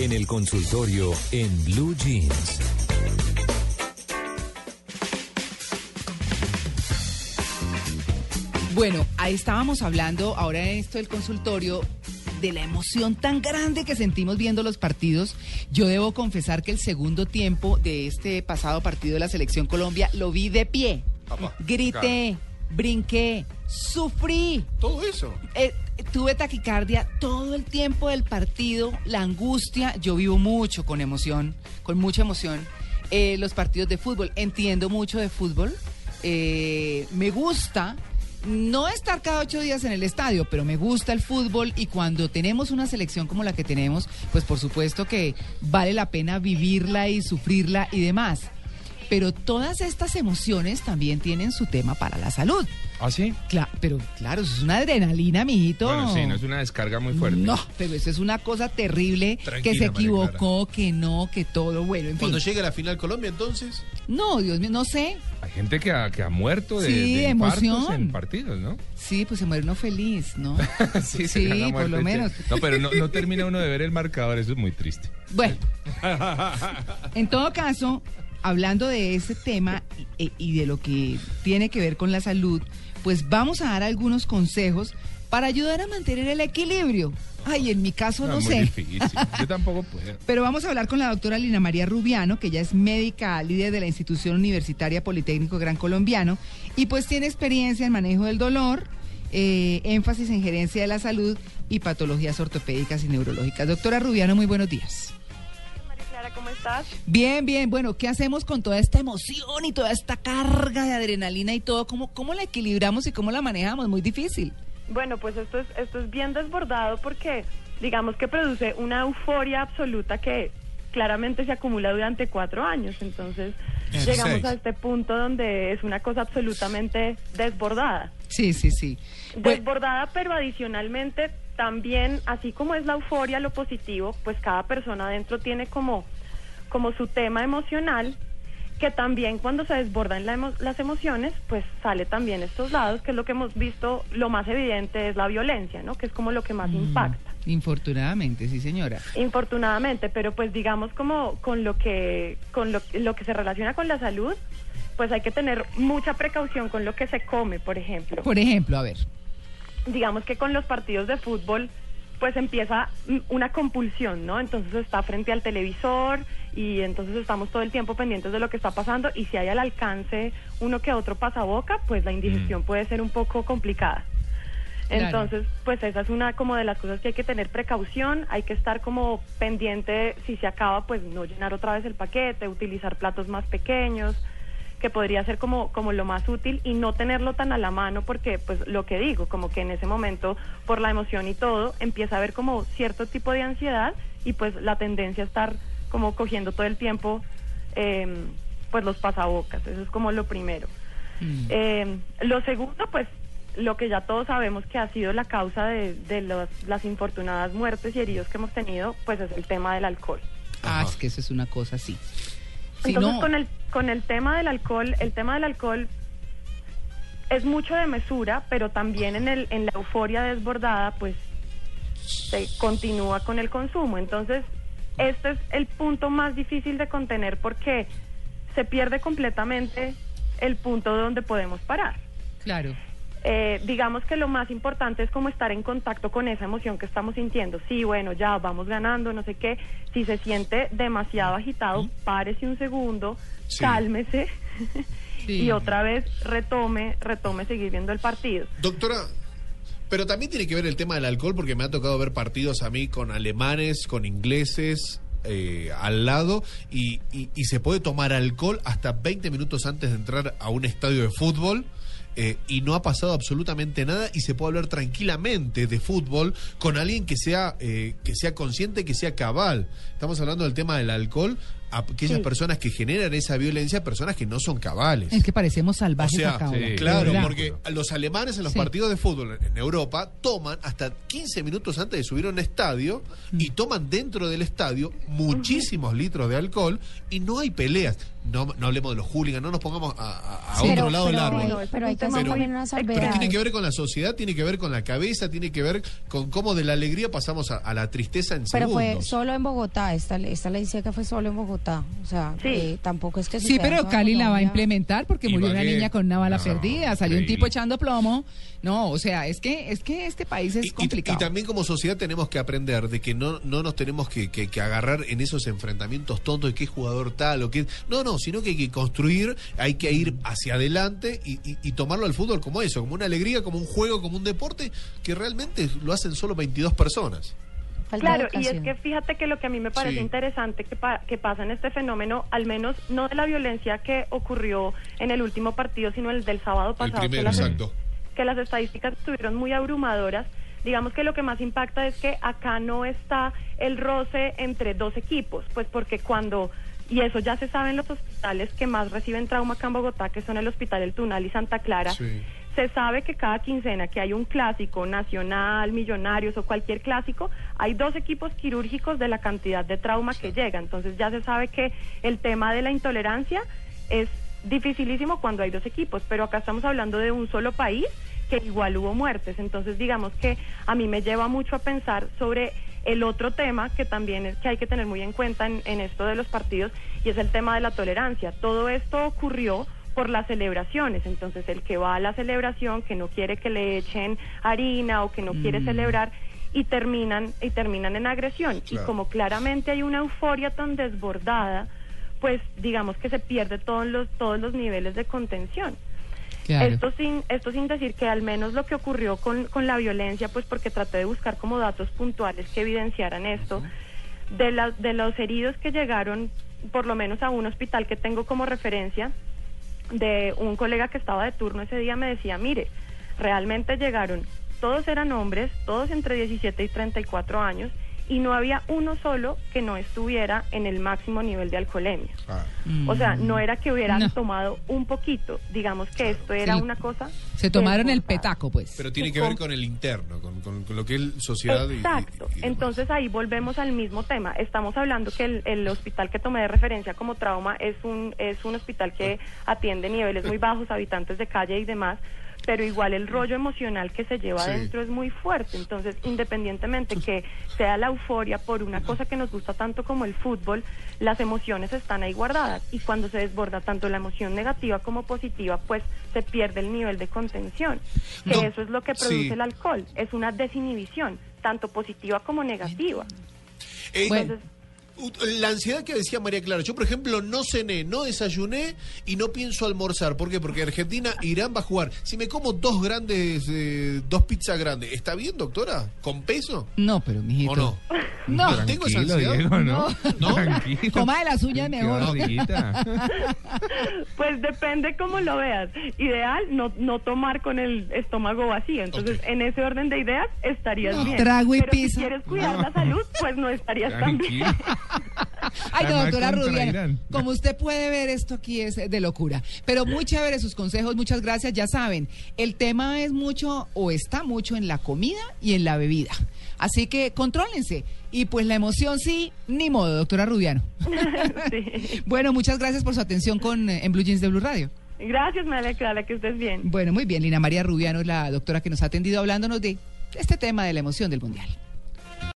En el consultorio en Blue Jeans. Bueno, ahí estábamos hablando ahora en esto del consultorio de la emoción tan grande que sentimos viendo los partidos. Yo debo confesar que el segundo tiempo de este pasado partido de la Selección Colombia lo vi de pie. Papá, Grité, brinqué, sufrí. Todo eso. Eh, tuve taquicardia todo el tiempo del partido, la angustia. Yo vivo mucho con emoción, con mucha emoción. eh, los partidos de fútbol, entiendo mucho de fútbol. eh, me gusta no estar cada ocho días en el estadio, pero me gusta el fútbol y cuando tenemos una selección como la que tenemos, pues por supuesto que vale la pena vivirla y sufrirla y demás. Pero todas estas emociones también tienen su tema para la salud. ¿Ah, sí? Cla- pero claro, eso es una adrenalina, mijito. Bueno, sí, no es una descarga muy fuerte. No, pero eso es una cosa terrible Tranquila, que se equivocó, que no, que todo, bueno, en fin. Cuando llegue la final Colombia, entonces. No, Dios mío, no sé. Hay gente que ha, que ha muerto de, Sí, de emoción. en partidos, ¿no? Sí, pues se muere uno feliz, ¿no? Sí, por muerte, lo menos. No, pero no, no termina uno de ver el marcador, eso es muy triste. Bueno, en todo caso, hablando de ese tema y, y de lo que tiene que ver con la salud, pues vamos a dar algunos consejos para ayudar a mantener el equilibrio. Ay, en mi caso no, es muy sé. difícil. Yo tampoco puedo. Pero vamos a hablar con la doctora Lina María Rubiano, que ella es médica líder de la Institución Universitaria Politécnico Gran Colombiano y pues tiene experiencia en manejo del dolor, eh, énfasis en gerencia de la salud y patologías ortopédicas y neurológicas. Doctora Rubiano, muy buenos días. ¿Cómo estás? Bien, bien. Bueno, ¿qué hacemos con toda esta emoción y toda esta carga de adrenalina y todo? ¿Cómo, cómo la equilibramos y cómo la manejamos? Muy difícil. Bueno, pues esto es, esto es bien desbordado porque digamos que produce una euforia absoluta que claramente se acumula durante cuatro años. Entonces En llegamos seis. a este punto donde es una cosa absolutamente desbordada. Sí, sí, sí. Bueno, Desbordada, pero adicionalmente también, así como es la euforia, lo positivo, pues cada persona adentro tiene como, como su tema emocional, que también cuando se desbordan la emo- las emociones, pues sale también estos lados, que es lo que hemos visto, lo más evidente es la violencia, ¿no? Que es como lo que más impacta. infortunadamente, sí, señora. Infortunadamente, pero pues digamos como con lo que con lo, lo que se relaciona con la salud, pues hay que tener mucha precaución con lo que se come, por ejemplo Por ejemplo, a ver. digamos que con los partidos de fútbol pues empieza mm, una compulsión, ¿no? Entonces está frente al televisor y entonces estamos todo el tiempo pendientes de lo que está pasando y si hay al alcance uno que otro pasaboca, pues la indigestión puede ser un poco complicada. Claro. Entonces, pues esa es una como de las cosas que hay que tener precaución, hay que estar como pendiente si se acaba, pues no llenar otra vez el paquete, utilizar platos más pequeños, que podría ser como, como lo más útil y no tenerlo tan a la mano porque, pues lo que digo, como que en ese momento, por la emoción y todo, empieza a haber como cierto tipo de ansiedad y pues la tendencia a estar como cogiendo todo el tiempo, eh, pues los pasabocas, eso es como lo primero. Mm. Eh, lo segundo, pues lo que ya todos sabemos que ha sido la causa de, de los- las infortunadas muertes y heridos que hemos tenido, pues es el tema del alcohol. Ah, Ajá. es que eso es una cosa así. Si Entonces, no, con, el, con el tema del alcohol, el tema del alcohol es mucho de mesura, pero también en, el, en la euforia desbordada, pues se continúa con el consumo. Entonces, este es el punto más difícil de contener porque se pierde completamente el punto donde podemos parar. claro. Eh, digamos que lo más importante es como estar en contacto con esa emoción que estamos sintiendo. Sí, bueno, ya vamos ganando, no sé qué. Si se siente demasiado agitado, párese un segundo, Sí. cálmese Sí. y otra vez retome, retome seguir viendo el partido. Doctora, pero también tiene que ver el tema del alcohol, porque me ha tocado ver partidos a mí con alemanes, con ingleses. eh, al lado y, y- y se puede tomar alcohol hasta 20 minutos antes de entrar a un estadio de fútbol eh, y no ha pasado absolutamente nada y se puede hablar tranquilamente de fútbol con alguien que sea eh, que sea consciente que sea cabal. Estamos hablando del tema del alcohol aquellas Sí. personas que generan esa violencia, personas que no son cabales. Es que parecemos O salvajes sea, acá. sí, ahora, de claro, porque los alemanes en los Sí. partidos de fútbol en Europa toman hasta 15 minutos antes de subir a un estadio Mm. y toman dentro del estadio muchísimos litros de alcohol y no hay peleas. No, no hablemos de los hooligans, no nos pongamos a, a- a Sí. otro pero, lado del pero árbol. pero un hay que. Pero salvedad. tiene que ver con la sociedad, tiene que ver con la cabeza, tiene que ver con cómo de la alegría pasamos a, a la tristeza en Pero fue segundos. solo en Bogotá, esta, esta ley decía que fue solo en Bogotá, o sea, Sí. eh, tampoco es que Sí, pero Cali la va a implementar porque murió una niña con una bala No, perdida, salió un tipo echando plomo. No, o sea, es que es que este país es Y- y, complicado. y también como sociedad tenemos que aprender de que no, no nos tenemos que, que- que agarrar en esos enfrentamientos tontos de qué jugador tal o qué... No, no, sino que hay que construir, hay que ir hacia adelante y, y- y tomarlo al fútbol como eso, como una alegría, como un juego, como un deporte, que realmente lo hacen solo 22 personas. Falta Claro, y es que fíjate que lo que a mí me parece Sí. interesante que, pa- que pasa en este fenómeno, al menos no de la violencia que ocurrió en el último partido, sino el del sábado El pasado, que las, que las estadísticas estuvieron muy abrumadoras. Digamos que lo que más impacta es que acá no está el roce entre dos equipos, pues porque cuando, y eso ya se sabe en los hospitales que más reciben trauma acá en Bogotá, que son el Hospital El Tunal y Santa Clara, Sí. Se sabe que cada quincena que hay un clásico nacional, millonarios o cualquier clásico, hay dos equipos quirúrgicos de la cantidad de trauma que llega. Entonces ya se sabe que el tema de la intolerancia es dificilísimo cuando hay dos equipos, pero acá estamos hablando de un solo país que igual hubo muertes. Entonces digamos que a mí me lleva mucho a pensar sobre el otro tema que también es que hay que tener muy en cuenta en, en esto de los partidos y es el tema de la tolerancia. Todo esto ocurrió por las celebraciones. Entonces, el que va a la celebración, que no quiere que le echen harina o que no quiere celebrar y terminan y terminan en agresión. Claro. Y como claramente hay una euforia tan desbordada, pues digamos que se pierde todos los todos los niveles de contención. Claro. Esto sin esto sin decir que al menos lo que ocurrió con, con la violencia, pues porque traté de buscar como datos puntuales que evidenciaran esto, de, la- de los heridos que llegaron por lo menos a un hospital que tengo como referencia, de un colega que estaba de turno ese día me decía, mire, realmente llegaron, todos eran hombres, todos entre 17 y 34 años, y no había uno solo que no estuviera en el máximo nivel de alcoholemia. O sea, no era que hubieran No. tomado un poquito, digamos que esto era Sí. una cosa... Se tomaron el petaco, pues. Pero tiene que ver con- el interno, con, con- con lo que es sociedad y- y- Exacto. y. Entonces ahí volvemos al mismo tema. Estamos hablando que el, el hospital que tomé de referencia como trauma es un es un hospital que atiende niveles muy bajos, habitantes de calle y demás, pero igual el rollo emocional que se lleva Sí. adentro es muy fuerte. Entonces, independientemente que sea la euforia por una cosa que nos gusta tanto como el fútbol, las emociones están ahí guardadas y cuando se desborda tanto la emoción negativa como positiva, pues se pierde el nivel de contención. Que No, eso es lo que produce sí. el alcohol, es una desinhibición, tanto positiva como negativa. Bueno. La ansiedad que decía María Clara, yo por ejemplo no cené, no desayuné y no pienso almorzar. ¿Por qué? Porque Argentina, Irán va a jugar. Si me como dos grandes, eh, dos pizzas grandes, ¿está bien, doctora? ¿Con peso? No, pero mijito. ¿O no? No. No tengo esa Tranquilo, ansiedad. Diego, ¿no? No. Tranquilo. Coma de las uñas mejor. Pues depende cómo lo veas. Ideal no, no tomar con el estómago vacío. Entonces, en ese orden de ideas estarías No. bien. Trago y Pero pizza. si quieres cuidar la salud, pues no estarías tan bien. Ay, no, doctora Rubiano, como usted puede ver, esto aquí es de locura. Pero muy chévere sus consejos, muchas gracias. Ya saben, el tema es mucho o está mucho en la comida y en la bebida. Así que contrólense. Y pues la emoción sí, ni modo, doctora Rubiano. Sí. Bueno, muchas gracias por su atención con eh, en Blue Jeans de Blue Radio. Gracias, me alegra que estés bien. Bueno, muy bien, Lina María Rubiano es la doctora que nos ha atendido hablándonos de este tema de la emoción del Mundial.